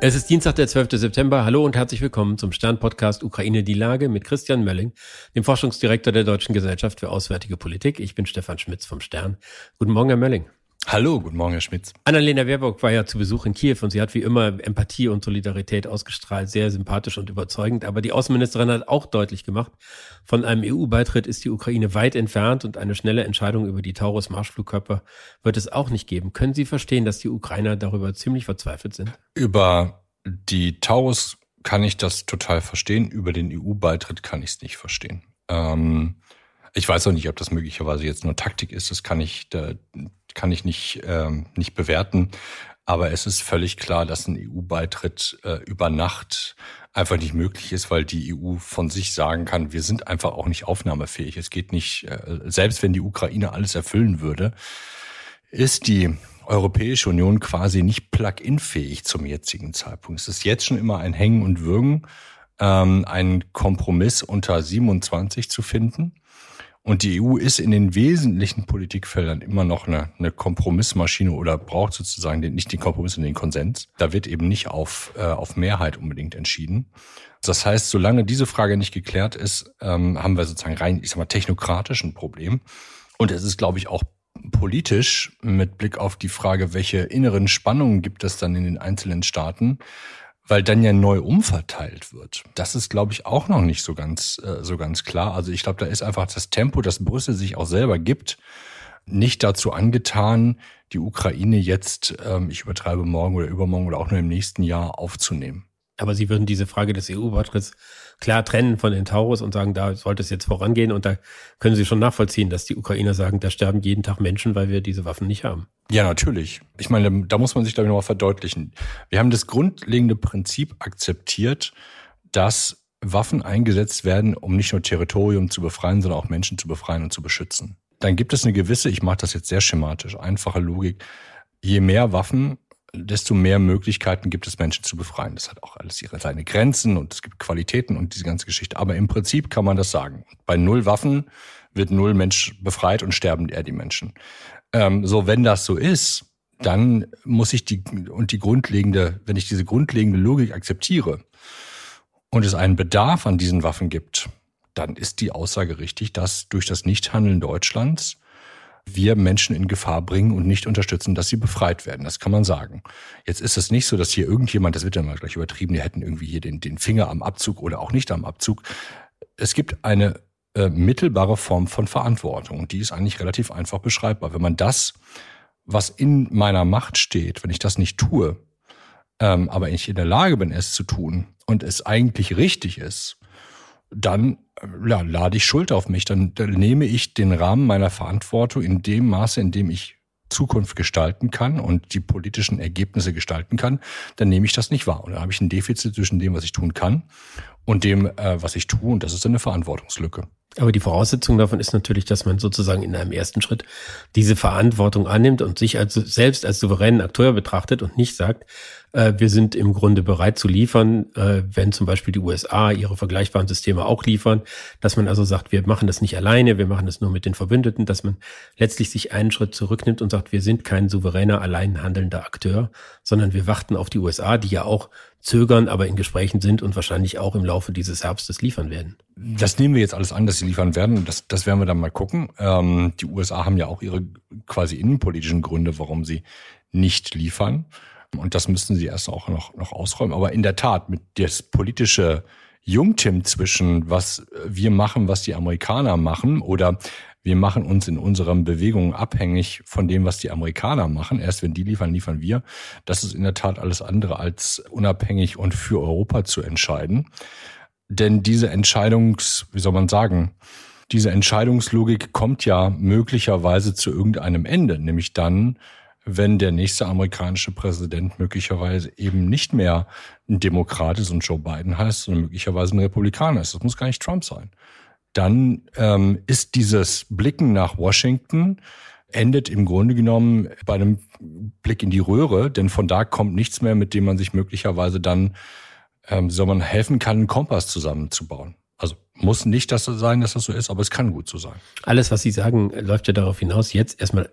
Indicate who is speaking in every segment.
Speaker 1: Es ist Dienstag, der 12. September. Hallo und herzlich willkommen zum Stern-Podcast Ukraine die Lage mit Christian Mölling, dem Forschungsdirektor der Deutschen Gesellschaft für Auswärtige Politik. Ich bin Stefan Schmitz vom Stern. Guten Morgen, Herr Mölling.
Speaker 2: Hallo, guten Morgen, Herr Schmitz.
Speaker 1: Annalena Baerbock war ja zu Besuch in Kiew und sie hat wie immer Empathie und Solidarität ausgestrahlt, sehr sympathisch und überzeugend. Aber die Außenministerin hat auch deutlich gemacht, von einem EU-Beitritt ist die Ukraine weit entfernt und eine schnelle Entscheidung über die Taurus-Marschflugkörper wird es auch nicht geben. Können Sie verstehen, dass die Ukrainer darüber ziemlich verzweifelt sind?
Speaker 2: Über die Taurus kann ich das total verstehen. Über den EU-Beitritt kann ich es nicht verstehen. Ähm, ich weiß auch nicht, ob das möglicherweise jetzt nur Taktik ist. Das kann ich, da, kann ich nicht, ähm, nicht bewerten. Aber es ist völlig klar, dass ein EU-Beitritt äh, über Nacht einfach nicht möglich ist, weil die EU von sich sagen kann, wir sind einfach auch nicht aufnahmefähig. Es geht nicht, äh, selbst wenn die Ukraine alles erfüllen würde, ist die Europäische Union quasi nicht plug-in-fähig zum jetzigen Zeitpunkt. Es ist jetzt schon immer ein Hängen und Würgen, ähm, einen Kompromiss unter 27 zu finden. Und die EU ist in den wesentlichen Politikfeldern immer noch eine, eine Kompromissmaschine oder braucht sozusagen den, nicht den Kompromiss und den Konsens. Da wird eben nicht auf, äh, auf Mehrheit unbedingt entschieden. Das heißt, solange diese Frage nicht geklärt ist, ähm, haben wir sozusagen rein, ich sag mal, technokratisch ein Problem. Und es ist, glaube ich, auch politisch mit Blick auf die Frage, welche inneren Spannungen gibt es dann in den einzelnen Staaten, weil dann ja neu umverteilt wird. Das ist, glaube ich, auch noch nicht so ganz, äh, so ganz klar. Also ich glaube, da ist einfach das Tempo, das Brüssel sich auch selber gibt, nicht dazu angetan, die Ukraine jetzt, ähm, ich übertreibe morgen oder übermorgen oder auch nur im nächsten Jahr aufzunehmen.
Speaker 1: Aber Sie würden diese Frage des EU-Beitritts klar trennen von den Taurus und sagen, da sollte es jetzt vorangehen. Und da können Sie schon nachvollziehen, dass die Ukrainer sagen, da sterben jeden Tag Menschen, weil wir diese Waffen nicht haben.
Speaker 2: Ja, natürlich. Ich meine, da muss man sich, glaube ich, nochmal verdeutlichen. Wir haben das grundlegende Prinzip akzeptiert, dass Waffen eingesetzt werden, um nicht nur Territorium zu befreien, sondern auch Menschen zu befreien und zu beschützen. Dann gibt es eine gewisse, ich mache das jetzt sehr schematisch, einfache Logik. Je mehr Waffen desto mehr Möglichkeiten gibt es, Menschen zu befreien. Das hat auch alles ihre seine Grenzen und es gibt Qualitäten und diese ganze Geschichte. Aber im Prinzip kann man das sagen. Bei null Waffen wird null Mensch befreit und sterben eher die Menschen. Ähm, so, wenn das so ist, dann muss ich die und die grundlegende, wenn ich diese grundlegende Logik akzeptiere und es einen Bedarf an diesen Waffen gibt, dann ist die Aussage richtig, dass durch das Nichthandeln Deutschlands wir Menschen in Gefahr bringen und nicht unterstützen, dass sie befreit werden. Das kann man sagen. Jetzt ist es nicht so, dass hier irgendjemand, das wird ja mal gleich übertrieben, die hätten irgendwie hier den, den Finger am Abzug oder auch nicht am Abzug. Es gibt eine äh, mittelbare Form von Verantwortung und die ist eigentlich relativ einfach beschreibbar. Wenn man das, was in meiner Macht steht, wenn ich das nicht tue, ähm, aber ich in der Lage bin, es zu tun und es eigentlich richtig ist, dann ja, lade ich Schuld auf mich. Dann, dann nehme ich den Rahmen meiner Verantwortung in dem Maße, in dem ich Zukunft gestalten kann und die politischen Ergebnisse gestalten kann, dann nehme ich das nicht wahr. Und dann habe ich ein Defizit zwischen dem, was ich tun kann und dem, äh, was ich tue. Und das ist eine Verantwortungslücke.
Speaker 1: Aber die Voraussetzung davon ist natürlich, dass man sozusagen in einem ersten Schritt diese Verantwortung annimmt und sich als, selbst als souveränen Akteur betrachtet und nicht sagt, äh, wir sind im Grunde bereit zu liefern, äh, wenn zum Beispiel die USA ihre vergleichbaren Systeme auch liefern, dass man also sagt, wir machen das nicht alleine, wir machen das nur mit den Verbündeten, dass man letztlich sich einen Schritt zurücknimmt und sagt, wir sind kein souveräner, allein handelnder Akteur, sondern wir warten auf die USA, die ja auch zögern, aber in Gesprächen sind und wahrscheinlich auch im Laufe dieses Herbstes liefern werden.
Speaker 2: Das nehmen wir jetzt alles an, dass sie liefern werden. Das, das werden wir dann mal gucken. Ähm, die USA haben ja auch ihre quasi innenpolitischen Gründe, warum sie nicht liefern. Und das müssten sie erst auch noch, noch ausräumen. Aber in der Tat, mit das politische Jungtim zwischen was wir machen, was die Amerikaner machen oder wir machen uns in unseren Bewegungen abhängig von dem, was die Amerikaner machen. Erst wenn die liefern, liefern wir. Das ist in der Tat alles andere als unabhängig und für Europa zu entscheiden. Denn diese Entscheidungs, wie soll man sagen, diese Entscheidungslogik kommt ja möglicherweise zu irgendeinem Ende, nämlich dann, wenn der nächste amerikanische Präsident möglicherweise eben nicht mehr ein Demokrat ist und Joe Biden heißt, sondern möglicherweise ein Republikaner ist. Das muss gar nicht Trump sein. Dann ähm, ist dieses Blicken nach Washington endet im Grunde genommen bei einem Blick in die Röhre, denn von da kommt nichts mehr, mit dem man sich möglicherweise dann, ähm, soll man helfen kann, einen Kompass zusammenzubauen. Also muss nicht das sein, dass das so ist, aber es kann gut so sein.
Speaker 1: Alles, was Sie sagen, läuft ja darauf hinaus, jetzt erstmal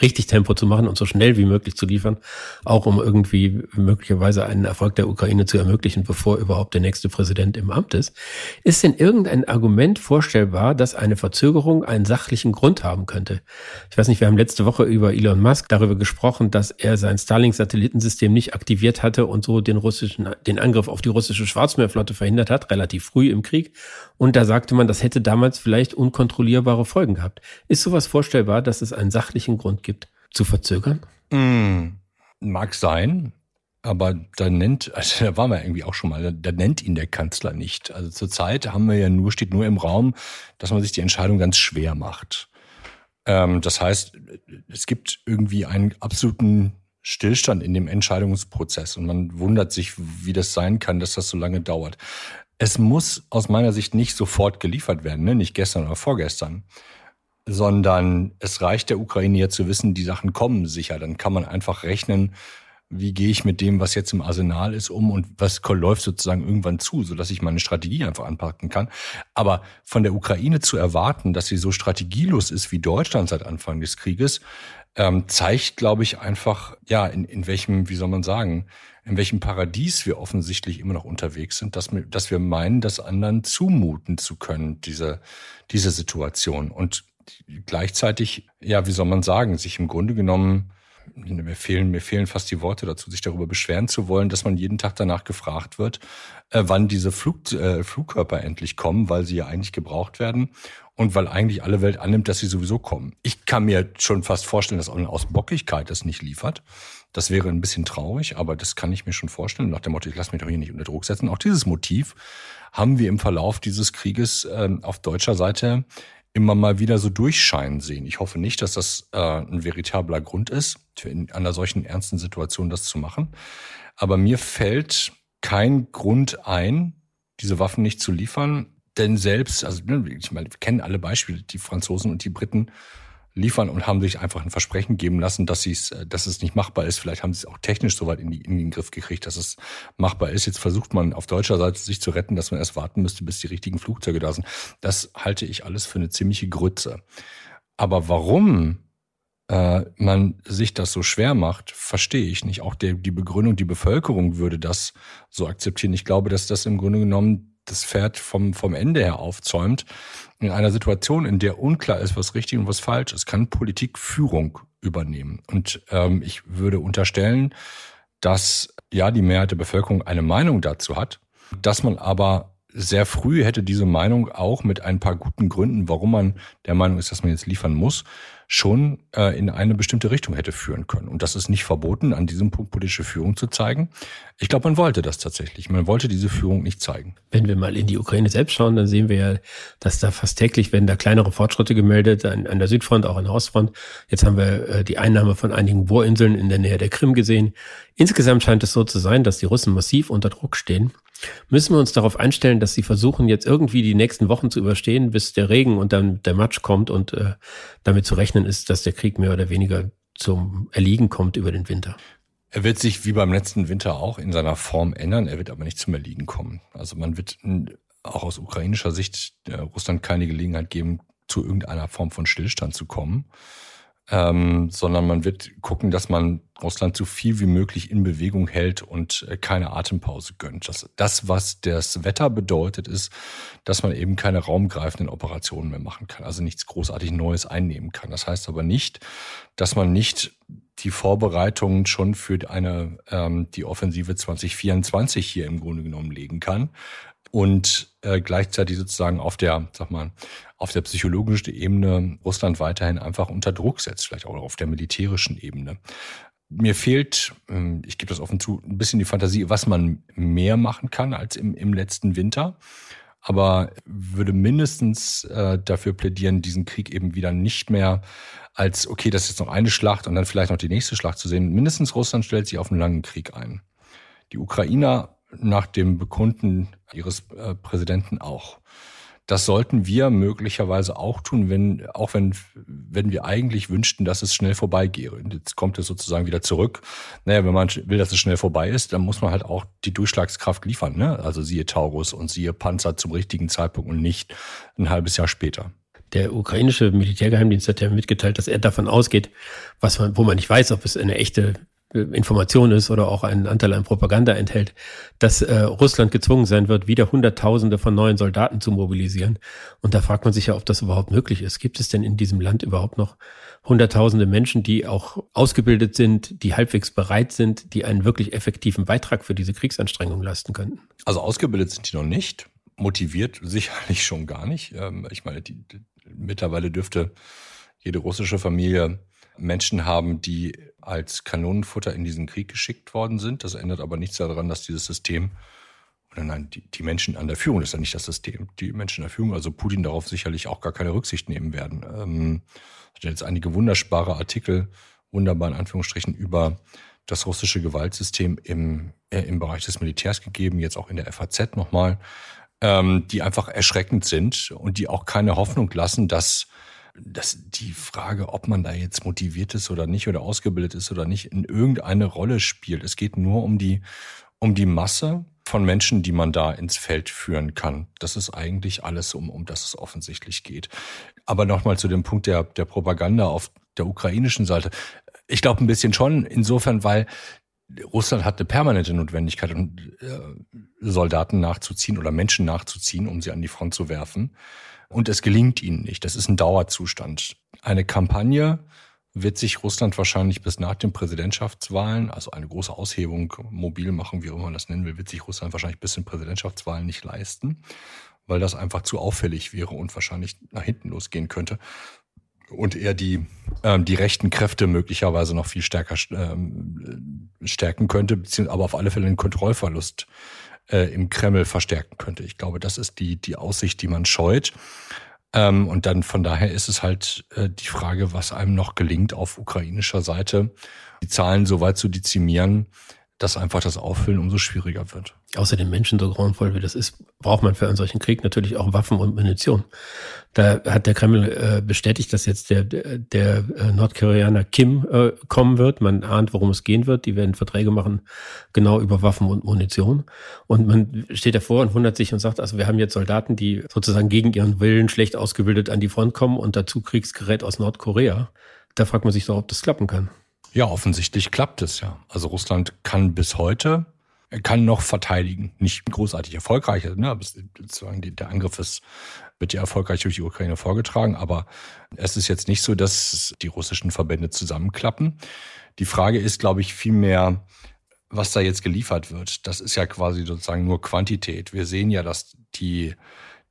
Speaker 1: richtig Tempo zu machen und so schnell wie möglich zu liefern, auch um irgendwie möglicherweise einen Erfolg der Ukraine zu ermöglichen, bevor überhaupt der nächste Präsident im Amt ist. Ist denn irgendein Argument vorstellbar, dass eine Verzögerung einen sachlichen Grund haben könnte? Ich weiß nicht, wir haben letzte Woche über Elon Musk darüber gesprochen, dass er sein Starlink-Satellitensystem nicht aktiviert hatte und so den russischen, den Angriff auf die russische Schwarzmeerflotte verhindert hat, relativ früh im Krieg. Und da sagte man, das hätte damals vielleicht unkontrollierbare Folgen gehabt. Ist sowas vorstellbar, dass es einen sachlichen Grund gibt, zu verzögern?
Speaker 2: Mm, mag sein. Aber da nennt, also da waren wir irgendwie auch schon mal, da, da nennt ihn der Kanzler nicht. Also zurzeit haben wir ja nur, steht nur im Raum, dass man sich die Entscheidung ganz schwer macht. Ähm, das heißt, es gibt irgendwie einen absoluten Stillstand in dem Entscheidungsprozess und man wundert sich, wie das sein kann, dass das so lange dauert. Es muss aus meiner Sicht nicht sofort geliefert werden, ne? nicht gestern oder vorgestern, sondern es reicht der Ukraine ja zu wissen, die Sachen kommen sicher. Dann kann man einfach rechnen, wie gehe ich mit dem, was jetzt im Arsenal ist, um und was läuft sozusagen irgendwann zu, sodass ich meine Strategie einfach anpacken kann. Aber von der Ukraine zu erwarten, dass sie so strategielos ist wie Deutschland seit Anfang des Krieges, ähm, zeigt, glaube ich, einfach, ja, in, in welchem, wie soll man sagen, in welchem Paradies wir offensichtlich immer noch unterwegs sind, dass wir, dass wir meinen, das anderen zumuten zu können, diese, diese Situation. Und gleichzeitig, ja, wie soll man sagen, sich im Grunde genommen mir fehlen, mir fehlen fast die Worte dazu, sich darüber beschweren zu wollen, dass man jeden Tag danach gefragt wird, äh, wann diese Flug, äh, Flugkörper endlich kommen, weil sie ja eigentlich gebraucht werden und weil eigentlich alle Welt annimmt, dass sie sowieso kommen. Ich kann mir schon fast vorstellen, dass auch eine Ausbockigkeit das nicht liefert. Das wäre ein bisschen traurig, aber das kann ich mir schon vorstellen. Nach dem Motto, ich lasse mich doch hier nicht unter Druck setzen. Auch dieses Motiv haben wir im Verlauf dieses Krieges äh, auf deutscher Seite immer mal wieder so durchscheinen sehen. Ich hoffe nicht, dass das äh, ein veritabler Grund ist, für in einer solchen ernsten Situation das zu machen. Aber mir fällt kein Grund ein, diese Waffen nicht zu liefern. Denn selbst, also ne, ich meine, wir kennen alle Beispiele, die Franzosen und die Briten liefern und haben sich einfach ein Versprechen geben lassen, dass, sie's, äh, dass es nicht machbar ist. Vielleicht haben sie es auch technisch soweit in, die, in den Griff gekriegt, dass es machbar ist. Jetzt versucht man auf deutscher Seite sich zu retten, dass man erst warten müsste, bis die richtigen Flugzeuge da sind. Das halte ich alles für eine ziemliche Grütze. Aber warum äh, man sich das so schwer macht, verstehe ich nicht. Auch der, die Begründung, die Bevölkerung würde das so akzeptieren. Ich glaube, dass das im Grunde genommen das Pferd vom, vom Ende her aufzäumt. In einer Situation, in der unklar ist, was richtig und was falsch ist, kann Politik Führung übernehmen. Und ähm, ich würde unterstellen, dass ja die Mehrheit der Bevölkerung eine Meinung dazu hat, dass man aber sehr früh hätte diese Meinung auch mit ein paar guten Gründen, warum man der Meinung ist, dass man jetzt liefern muss, schon äh, in eine bestimmte Richtung hätte führen können. Und das ist nicht verboten, an diesem Punkt politische Führung zu zeigen. Ich glaube, man wollte das tatsächlich. Man wollte diese Führung nicht zeigen.
Speaker 1: Wenn wir mal in die Ukraine selbst schauen, dann sehen wir ja, dass da fast täglich werden da kleinere Fortschritte gemeldet, an, an der Südfront, auch an der Ostfront. Jetzt haben wir äh, die Einnahme von einigen Bohrinseln in der Nähe der Krim gesehen. Insgesamt scheint es so zu sein, dass die Russen massiv unter Druck stehen. Müssen wir uns darauf einstellen, dass sie versuchen, jetzt irgendwie die nächsten Wochen zu überstehen, bis der Regen und dann der Matsch kommt und äh, damit zu rechnen ist, dass der Krieg mehr oder weniger zum Erliegen kommt über den Winter?
Speaker 2: Er wird sich wie beim letzten Winter auch in seiner Form ändern, er wird aber nicht zum Erliegen kommen. Also man wird auch aus ukrainischer Sicht äh, Russland keine Gelegenheit geben, zu irgendeiner Form von Stillstand zu kommen ähm, sondern man wird gucken, dass man Russland so viel wie möglich in Bewegung hält und äh, keine Atempause gönnt. Das, das, was das Wetter bedeutet, ist, dass man eben keine raumgreifenden Operationen mehr machen kann, also nichts großartig Neues einnehmen kann. Das heißt aber nicht, dass man nicht die Vorbereitungen schon für eine ähm, die Offensive 2024 hier im Grunde genommen legen kann und äh, gleichzeitig sozusagen auf der, sag mal, auf der psychologischen Ebene Russland weiterhin einfach unter Druck setzt, vielleicht auch auf der militärischen Ebene. Mir fehlt, ähm, ich gebe das offen zu, ein bisschen die Fantasie, was man mehr machen kann als im, im letzten Winter. Aber würde mindestens äh, dafür plädieren, diesen Krieg eben wieder nicht mehr als, okay, das ist jetzt noch eine Schlacht und dann vielleicht noch die nächste Schlacht zu sehen. Mindestens Russland stellt sich auf einen langen Krieg ein. Die Ukrainer nach dem Bekunden ihres äh, Präsidenten auch. Das sollten wir möglicherweise auch tun, wenn, auch wenn, wenn wir eigentlich wünschten, dass es schnell vorbeigehe. Und jetzt kommt es sozusagen wieder zurück. Naja, wenn man will, dass es schnell vorbei ist, dann muss man halt auch die Durchschlagskraft liefern. Ne? Also siehe Taurus und siehe Panzer zum richtigen Zeitpunkt und nicht ein halbes Jahr später.
Speaker 1: der ukrainische Militärgeheimdienst hat ja mitgeteilt, dass er davon ausgeht, was man, wo man nicht weiß, ob es eine echte Information ist oder auch einen Anteil an Propaganda enthält, dass äh, Russland gezwungen sein wird, wieder Hunderttausende von neuen Soldaten zu mobilisieren. Und da fragt man sich ja, ob das überhaupt möglich ist. Gibt es denn in diesem Land überhaupt noch Hunderttausende Menschen, die auch ausgebildet sind, die halbwegs bereit sind, die einen wirklich effektiven Beitrag für diese Kriegsanstrengung leisten könnten?
Speaker 2: Also ausgebildet sind die noch nicht, motiviert sicherlich schon gar nicht. Ähm, ich meine, die, die, mittlerweile dürfte jede russische Familie Menschen haben, die als Kanonenfutter in diesen Krieg geschickt worden sind. Das ändert aber nichts daran, dass dieses System, oder nein, die, die Menschen an der Führung, das ist ja nicht das System, die Menschen an der Führung, also Putin darauf sicherlich auch gar keine Rücksicht nehmen werden. Ähm, es jetzt einige wunderbare Artikel, wunderbar in Anführungsstrichen, über das russische Gewaltsystem im, äh, im Bereich des Militärs gegeben, jetzt auch in der FAZ nochmal, ähm, die einfach erschreckend sind und die auch keine Hoffnung lassen, dass dass die Frage, ob man da jetzt motiviert ist oder nicht oder ausgebildet ist oder nicht, in irgendeine Rolle spielt. Es geht nur um die, um die Masse von Menschen, die man da ins Feld führen kann. Das ist eigentlich alles, um, um das es offensichtlich geht. Aber nochmal zu dem Punkt der, der Propaganda auf der ukrainischen Seite. Ich glaube ein bisschen schon, insofern, weil Russland hat eine permanente Notwendigkeit, äh, Soldaten nachzuziehen oder Menschen nachzuziehen, um sie an die Front zu werfen und es gelingt ihnen nicht. Das ist ein Dauerzustand. Eine Kampagne wird sich Russland wahrscheinlich bis nach den Präsidentschaftswahlen, also eine große Aushebung, mobil machen, wie auch immer man das nennen will, wird sich Russland wahrscheinlich bis in Präsidentschaftswahlen nicht leisten, weil das einfach zu auffällig wäre und wahrscheinlich nach hinten losgehen könnte. Und eher die, ähm, die rechten Kräfte möglicherweise noch viel stärker ähm, stärken könnte, beziehungsweise aber auf alle Fälle einen Kontrollverlust äh, im Kreml verstärken könnte. Ich glaube, das ist die, die Aussicht, die man scheut. Ähm, und dann von daher ist es halt äh, die Frage, was einem noch gelingt, auf ukrainischer Seite die Zahlen so weit zu dezimieren, dass einfach das Auffüllen umso schwieriger wird.
Speaker 1: Außer den Menschen so grauenvoll wie das ist, braucht man für einen solchen Krieg natürlich auch Waffen und Munition. Da hat der Kreml äh, bestätigt, dass jetzt der, der, der äh, Nordkoreaner Kim äh, kommen wird. Man ahnt, worum es gehen wird. Die werden Verträge machen, genau über Waffen und Munition. Und man steht davor und wundert sich und sagt, also wir haben jetzt Soldaten, die sozusagen gegen ihren Willen schlecht ausgebildet an die Front kommen und dazu Kriegsgerät aus Nordkorea. Da fragt man sich doch, ob das klappen kann.
Speaker 2: Ja, offensichtlich klappt es ja. Also Russland kann bis heute, er kann noch verteidigen. Nicht großartig erfolgreich, ne? sozusagen der Angriff ist, wird ja erfolgreich durch die Ukraine vorgetragen. Aber es ist jetzt nicht so, dass die russischen Verbände zusammenklappen. Die Frage ist, glaube ich, vielmehr, was da jetzt geliefert wird. Das ist ja quasi sozusagen nur Quantität. Wir sehen ja, dass die,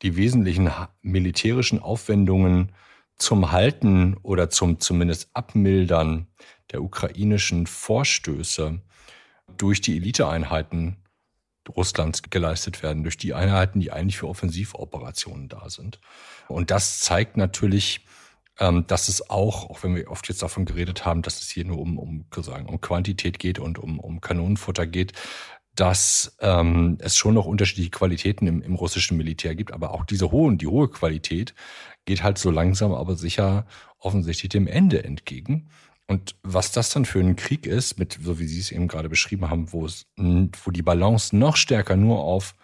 Speaker 2: die wesentlichen militärischen Aufwendungen zum Halten oder zum zumindest Abmildern der ukrainischen Vorstöße durch die Eliteeinheiten Russlands geleistet werden, durch die Einheiten, die eigentlich für Offensivoperationen da sind. Und das zeigt natürlich, ähm, dass es auch, auch wenn wir oft jetzt davon geredet haben, dass es hier nur um, um, sagen, um Quantität geht und um, um Kanonenfutter geht, dass ähm, es schon noch unterschiedliche Qualitäten im, im russischen Militär gibt, aber auch diese hohe, die hohe Qualität geht halt so langsam, aber sicher offensichtlich dem Ende entgegen. Und was das dann für ein Krieg ist, mit, so wie Sie es eben gerade beschrieben haben, wo es, wo die Balance noch stärker nur auf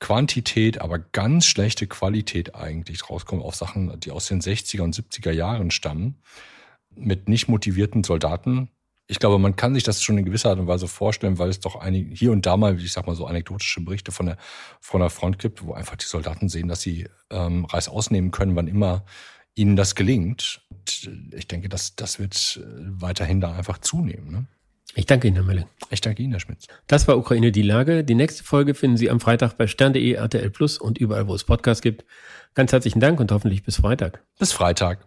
Speaker 2: Quantität, aber ganz schlechte Qualität eigentlich rauskommt, auf Sachen, die aus den 60er und 70er Jahren stammen, mit nicht motivierten Soldaten. Ich glaube, man kann sich das schon in gewisser Art und Weise vorstellen, weil es doch einige, hier und da mal, ich sag mal so anekdotische Berichte von der, von der Front gibt, wo einfach die Soldaten sehen, dass sie ähm, Reis ausnehmen können, wann immer ihnen das gelingt. Und ich denke, das, das wird äh, weiterhin da einfach zunehmen. Ne?
Speaker 1: Ich danke Ihnen, Herr Melle.
Speaker 2: Ich danke Ihnen, Herr Schmitz.
Speaker 1: Das war Ukraine die Lage. Die nächste Folge finden Sie am Freitag bei stern.de, RTL Plus und überall, wo es Podcasts gibt. Ganz herzlichen Dank und hoffentlich bis Freitag.
Speaker 2: Bis Freitag.